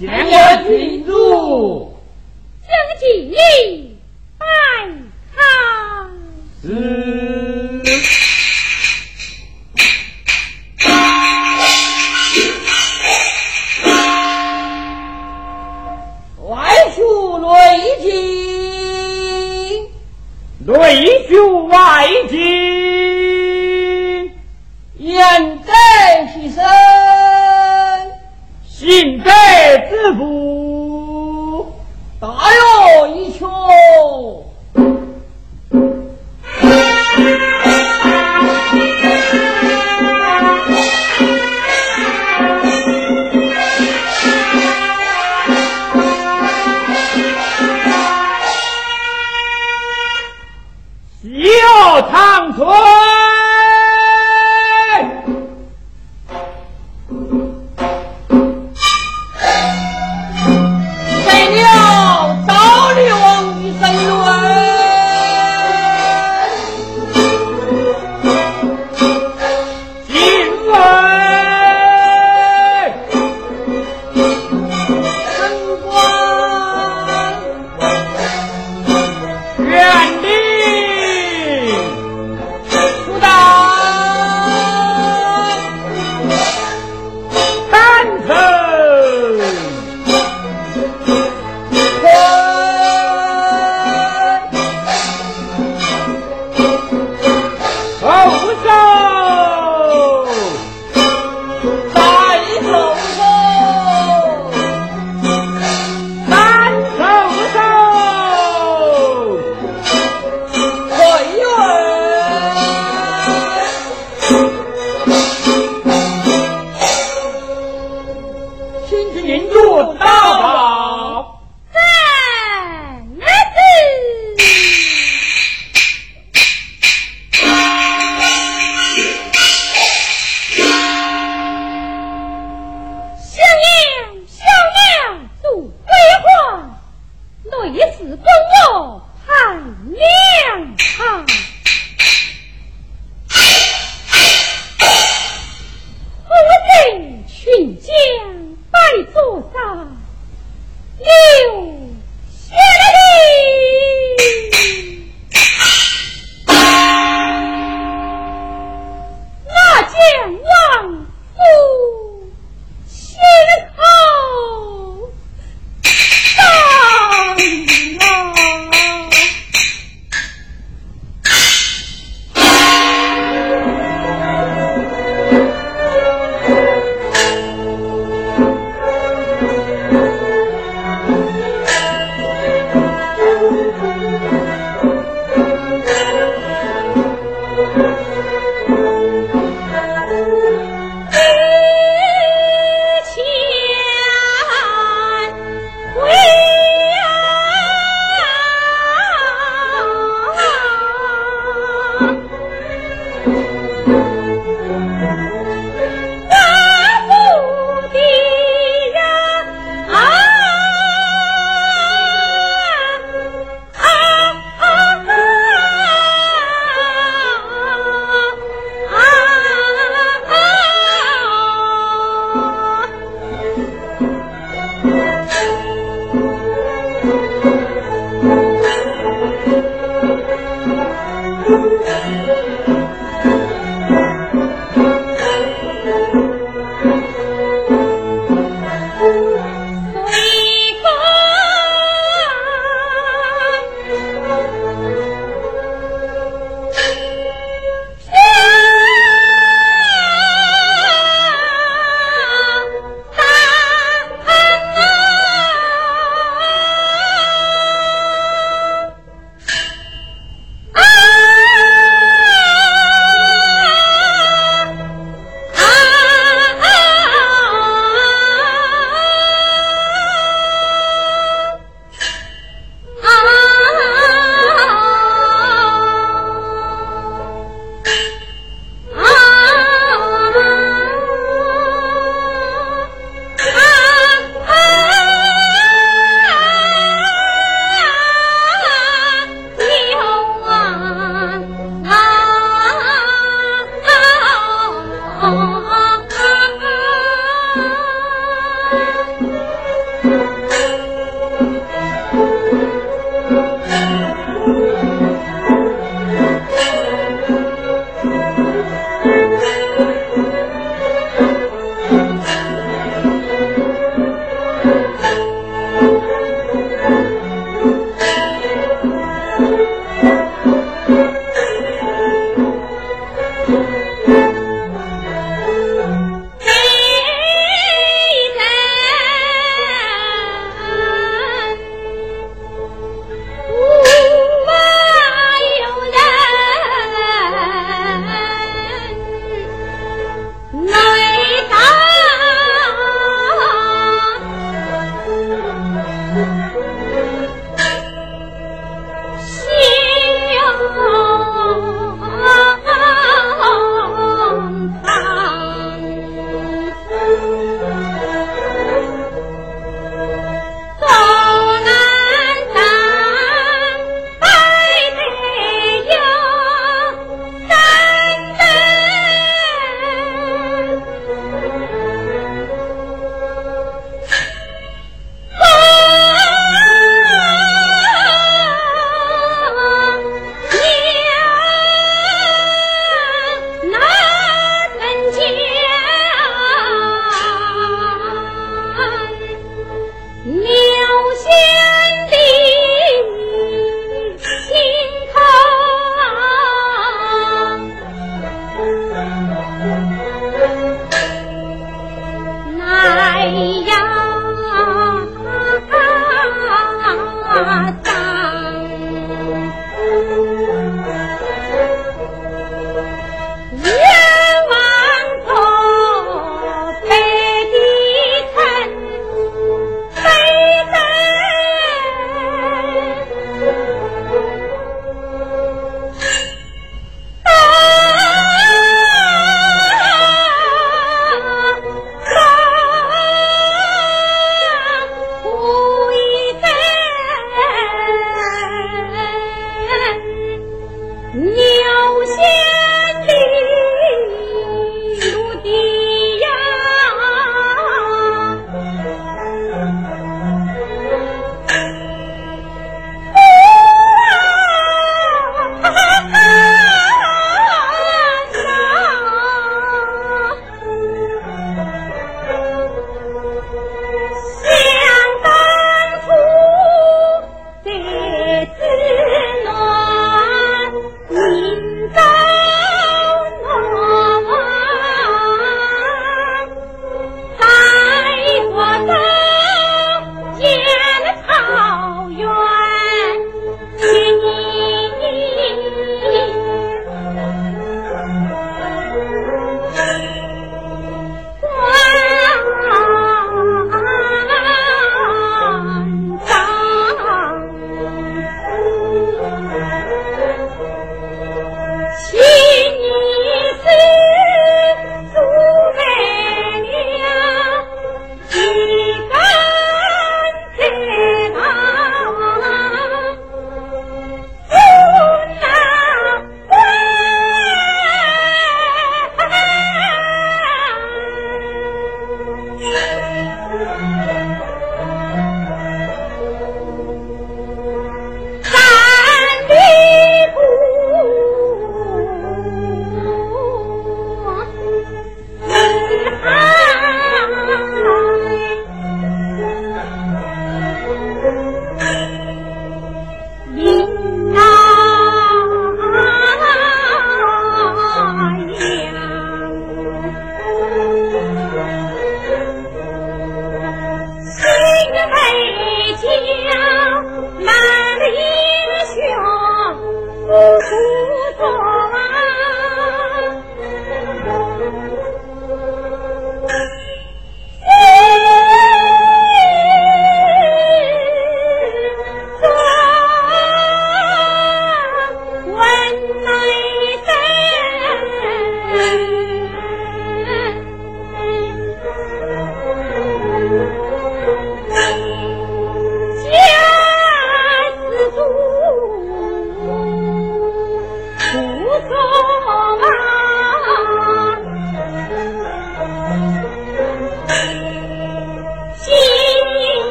将和居住，兴起礼拜康。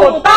Não,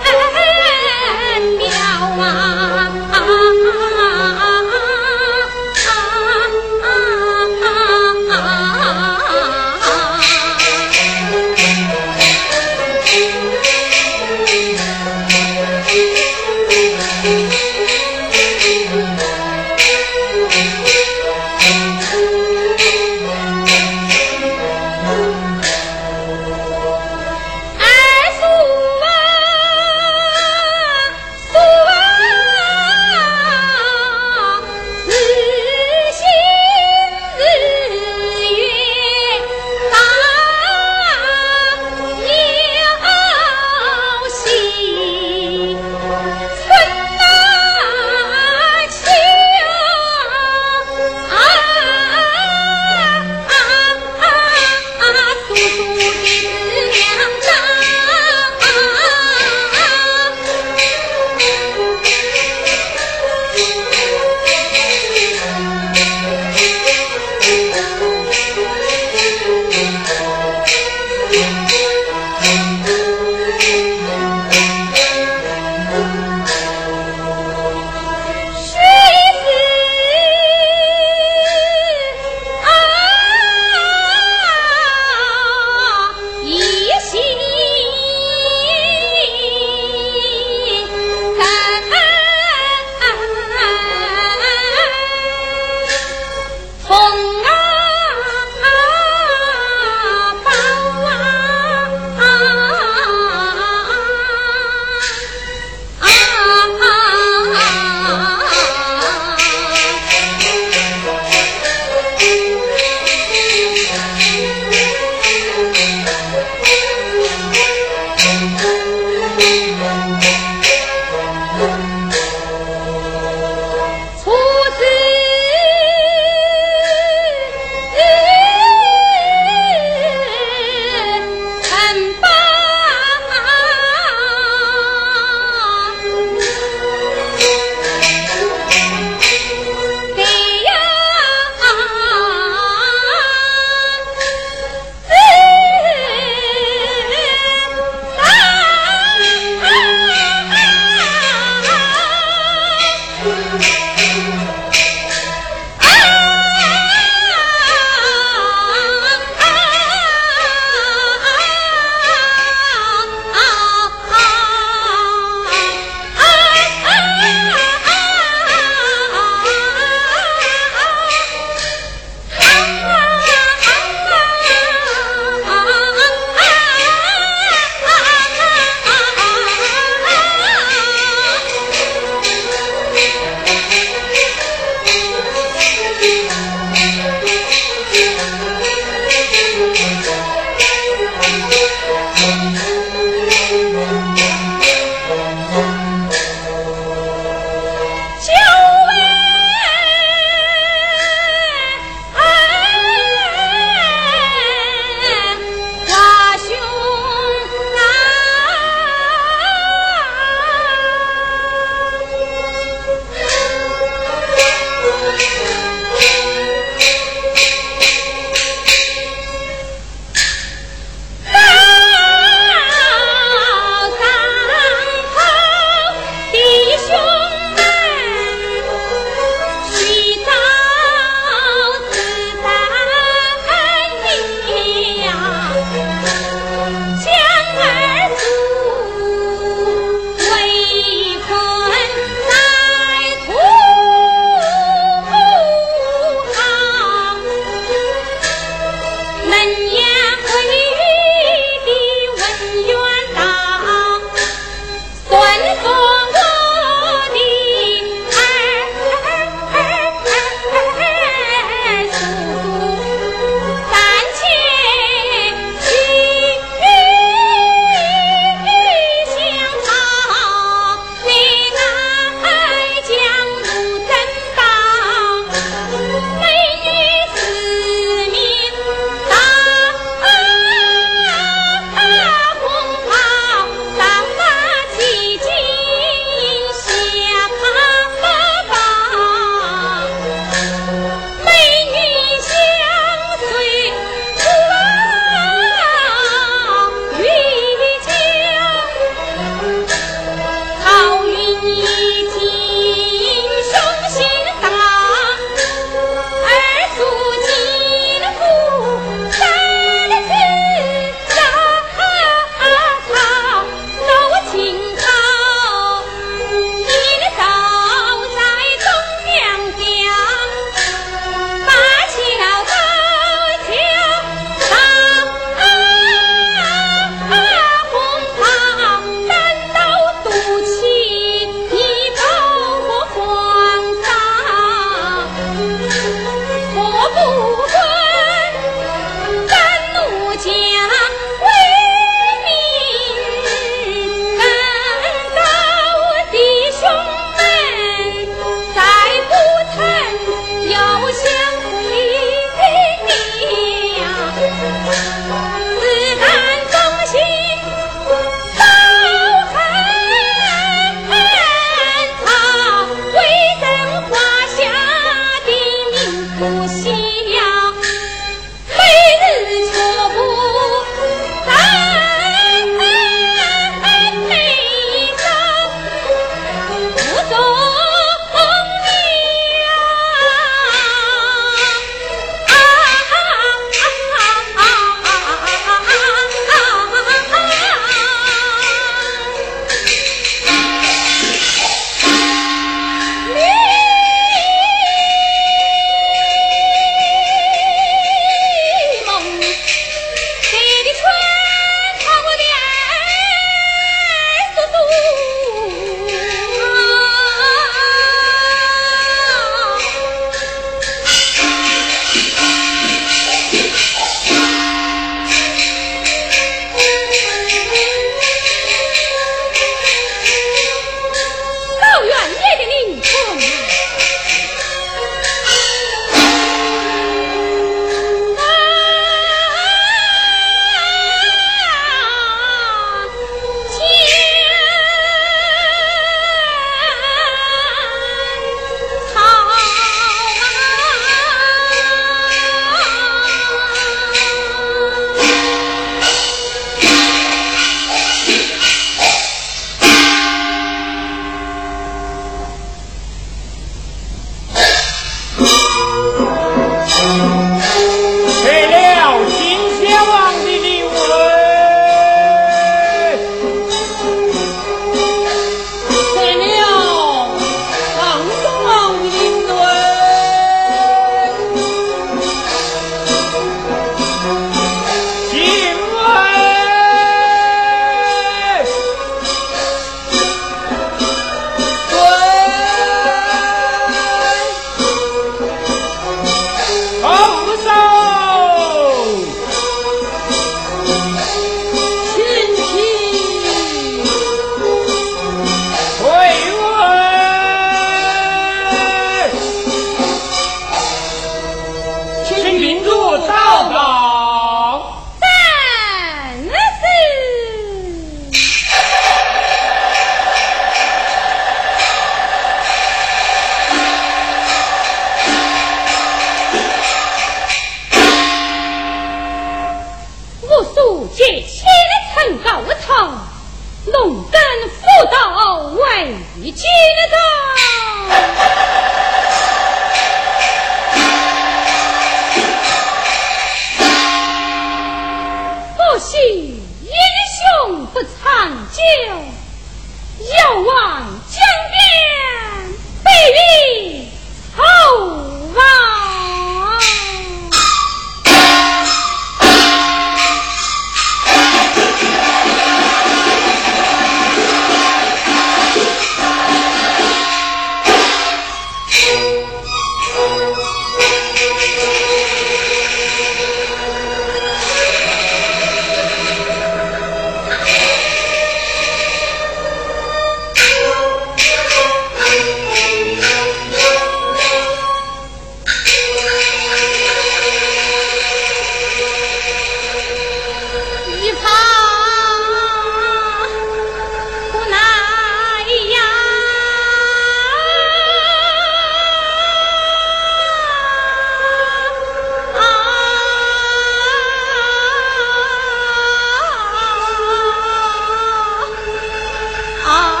啊。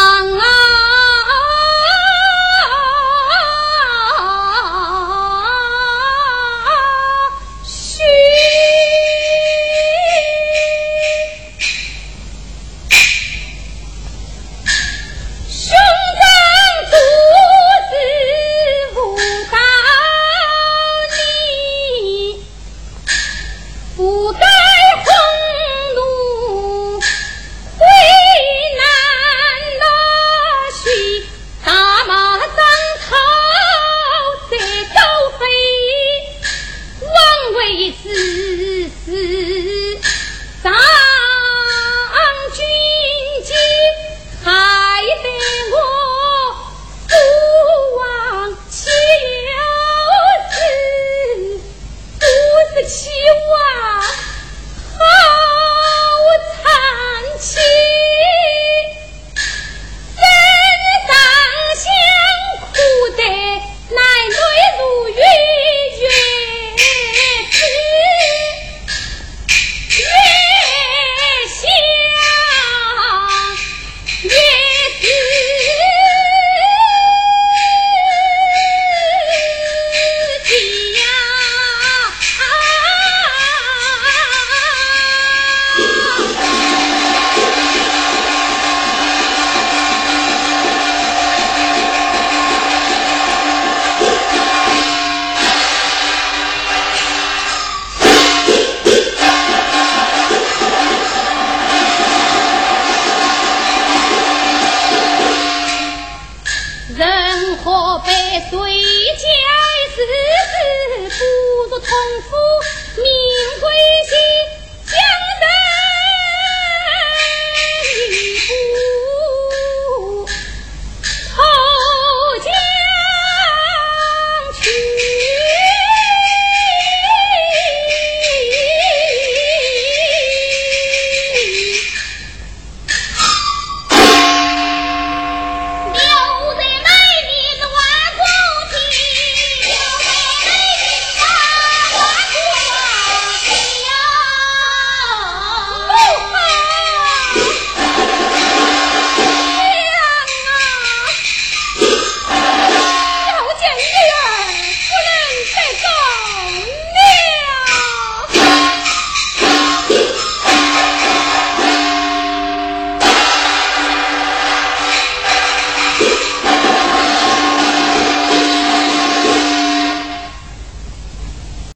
啊。